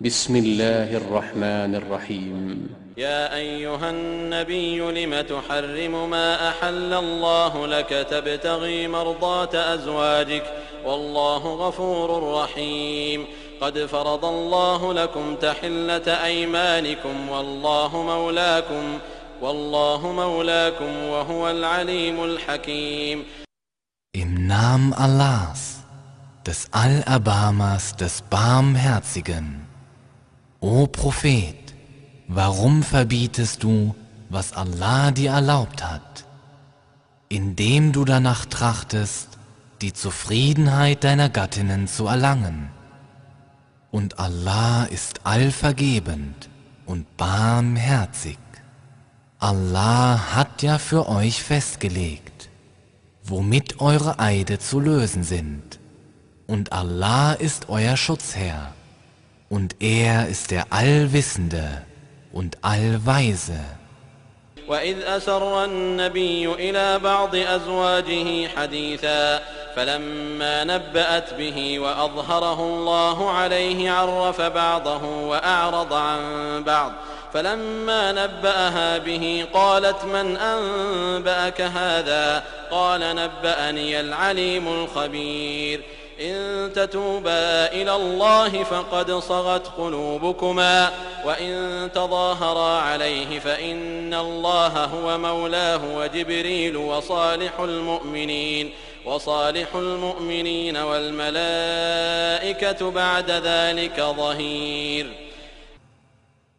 بسم الله الرحمن الرحيم. يا أيها النبي لم تحرم ما أحل الله لك تبتغي مرضات أزواجك؟ والله غفور رحيم. قد فرض الله لكم تحلة أيمانكم والله مولاكم والله مولاكم وهو العليم الحكيم. Im Namen Allahs, des Allerbarmers, des Barmherzigen. O Prophet, warum verbietest du, was Allah dir erlaubt hat, indem du danach trachtest, die Zufriedenheit deiner Gattinnen zu erlangen? Und Allah ist allvergebend und barmherzig. Allah hat ja für euch festgelegt, womit eure Eide zu lösen sind. Und Allah ist euer Schutzherr. Und er ist der Allwissende und Allweise. وإذ أسر النبي إلى بعض أزواجه حديثا فلما نبأت به وأظهره الله عليه عرف بعضه وأعرض عن بعض فلما نبأها به قالت من أنبأك هذا قال نبأني العليم الخبير إن تتوبا إلى الله فقد صغت قلوبكما وإن تظاهرا عليه فإن الله هو مولاه وجبريل وصالح المؤمنين وصالح المؤمنين والملائكة بعد ذلك ظهير.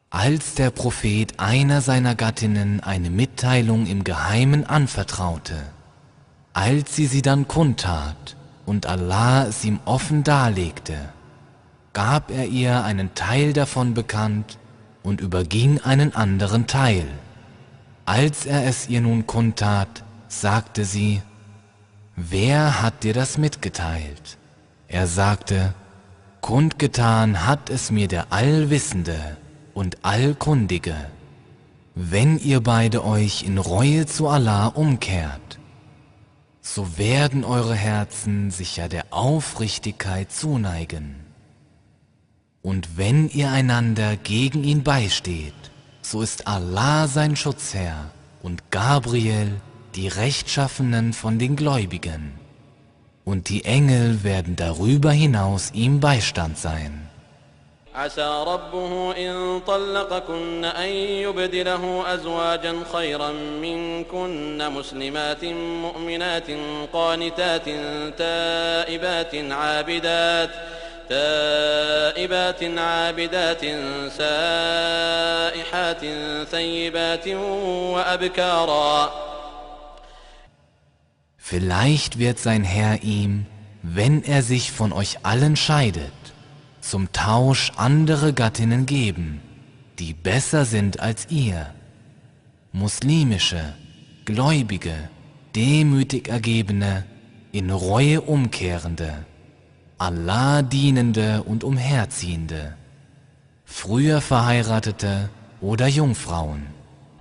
Als der Prophet einer seiner Gattinnen eine Mitteilung im Geheimen anvertraute, als sie sie dann kundtat und Allah es ihm offen darlegte, gab er ihr einen Teil davon bekannt und überging einen anderen Teil. Als er es ihr nun kundtat, sagte sie, Wer hat dir das mitgeteilt? Er sagte, Kundgetan hat es mir der Allwissende und Allkundige, wenn ihr beide euch in Reue zu Allah umkehrt, so werden eure Herzen sicher der Aufrichtigkeit zuneigen. Und wenn ihr einander gegen ihn beisteht, so ist Allah sein Schutzherr und Gabriel die Rechtschaffenen von den Gläubigen. Und die Engel werden darüber hinaus ihm Beistand sein. عسى ربه إن طلقكن أن يبدله أزواجا خيرا منكن مسلمات مؤمنات قانتات تائبات عابدات تائبات عابدات سائحات ثيبات وأبكارا. Vielleicht wird sein Herr ihm, wenn er sich von euch allen scheidet, zum Tausch andere Gattinnen geben, die besser sind als ihr, muslimische, gläubige, demütig ergebene, in Reue umkehrende, Allah dienende und umherziehende, früher verheiratete oder Jungfrauen.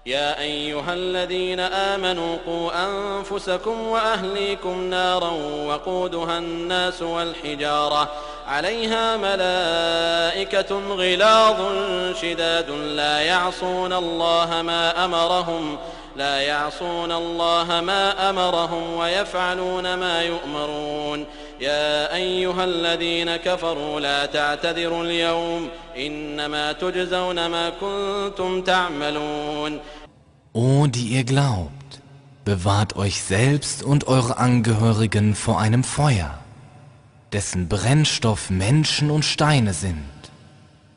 يا أيها الذين آمنوا قوا أنفسكم وأهليكم نارا وقودها الناس والحجارة عليها ملائكة غلاظ شداد لا يعصون الله ما أمرهم لا يعصون الله ما أمرهم ويفعلون ما يؤمرون. يا أيها الذين كفروا لا تعتذروا اليوم إنما تجزون ما كنتم تعملون. O, die ihr glaubt, bewahrt euch selbst und eure Angehörigen vor einem Feuer, dessen Brennstoff Menschen und Steine sind,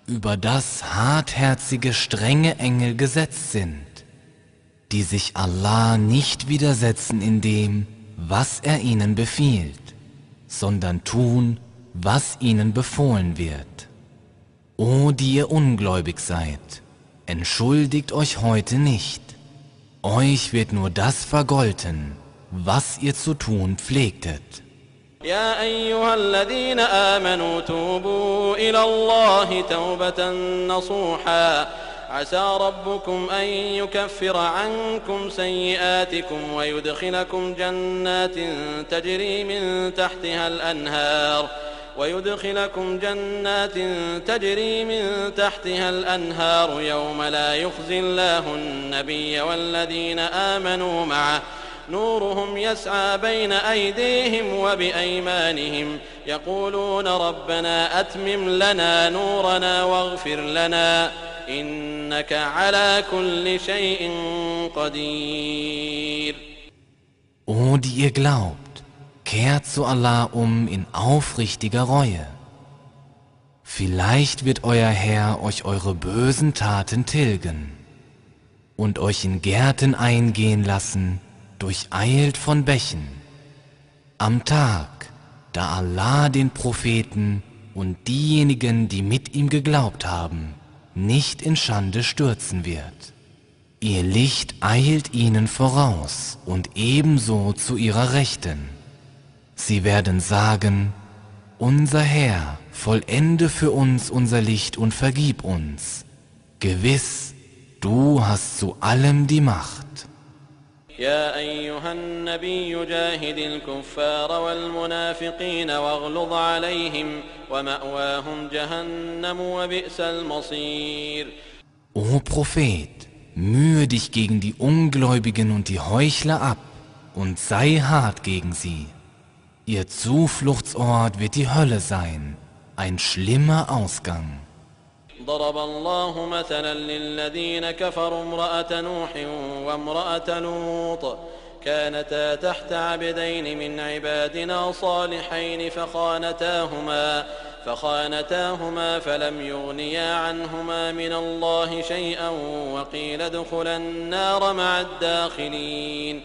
über das hartherzige, strenge Engel gesetzt sind, die sich Allah nicht widersetzen in dem, was er ihnen befiehlt, sondern tun, was ihnen befohlen wird. O, die ihr ungläubig seid, entschuldigt euch heute nicht, euch wird nur das vergolten, was ihr zu tun pflegtet. يا أيها الذين آمنوا توبوا إلى الله توبة نصوحا. عسى ربكم أن يكفر عنكم سيئاتكم ويدخلكم جنات تجري من تحتها الأنهار ويدخلكم جنات تجري من تحتها الأنهار يوم لا يخزي الله النبي والذين آمنوا معه. نورهم يسعى بين أيديهم وبأيمانهم يقولون ربنا أتمم لنا نورنا واغفر لنا إنك على كل شيء قدير O, die ihr glaubt, kehrt zu Allah um in aufrichtiger Reue. Vielleicht wird euer Herr euch eure bösen Taten tilgen und euch in Gärten eingehen lassen, durcheilt von Bächen. Am Tag, da Allah den Propheten und diejenigen, die mit ihm geglaubt haben, nicht in Schande stürzen wird. Ihr Licht eilt ihnen voraus und ebenso zu ihrer Rechten. Sie werden sagen, unser Herr, vollende für uns unser Licht und vergib uns. Gewiss, du hast zu allem die Macht. يا أيها النبي جاهد الكفار والمنافقين واغلظ عليهم ومأواهم جهنم وبئس المصير O Prophet, mühe dich gegen die Ungläubigen und die Heuchler ab und sei hart gegen sie. Ihr Zufluchtsort wird die Hölle sein, ein schlimmer Ausgang. ضرب الله مثلا للذين كفروا امرأة نوح وامرأة لوط كانتا تحت عبدين من عبادنا صالحين فخانتاهما فخانتاهما فلم يغنيا عنهما من الله شيئا وقيل ادخلا النار مع الداخلين.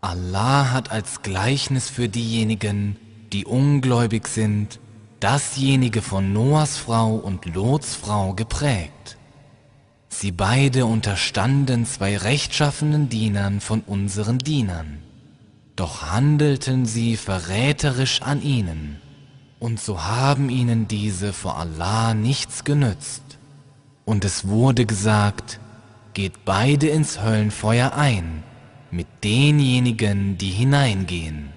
Allah hat als Gleichnis für diejenigen, die ungläubig sind, dasjenige von Noahs Frau und Lots Frau geprägt. Sie beide unterstanden zwei rechtschaffenen Dienern von unseren Dienern. Doch handelten sie verräterisch an ihnen, und so haben ihnen diese vor Allah nichts genützt. Und es wurde gesagt, geht beide ins Höllenfeuer ein, mit denjenigen, die hineingehen.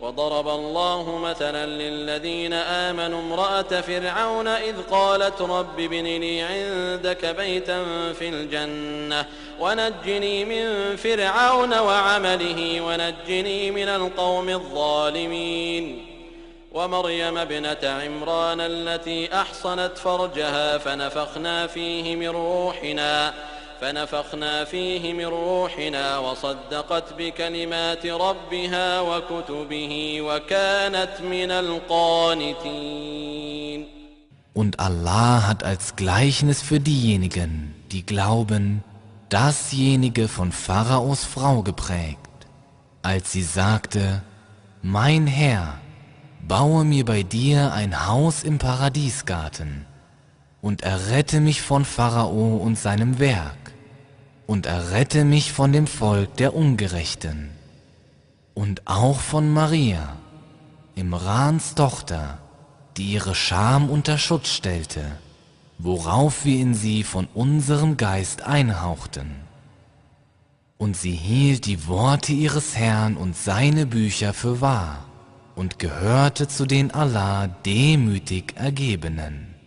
وضرب الله مثلا للذين آمنوا امرأة فرعون إذ قالت رب ابن لي عندك بيتا في الجنة ونجني من فرعون وعمله ونجني من القوم الظالمين ومريم ابنة عمران التي أحصنت فرجها فنفخنا فيه من روحنا فنفخنا فيه من روحنا وصدقت بكلمات ربها وكتبه وكانت من القانتين Und Allah hat als Gleichnis für diejenigen, die glauben, dasjenige von Pharaos Frau geprägt, als sie sagte, Mein Herr, baue mir bei dir ein Haus im Paradiesgarten und errette mich von Pharao und seinem Werk und errette mich von dem Volk der Ungerechten und auch von Maria, Imrans Tochter, die ihre Scham unter Schutz stellte, worauf wir in sie von unserem Geist einhauchten. Und sie hielt die Worte ihres Herrn und seine Bücher für wahr und gehörte zu den Allah demütig Ergebenen.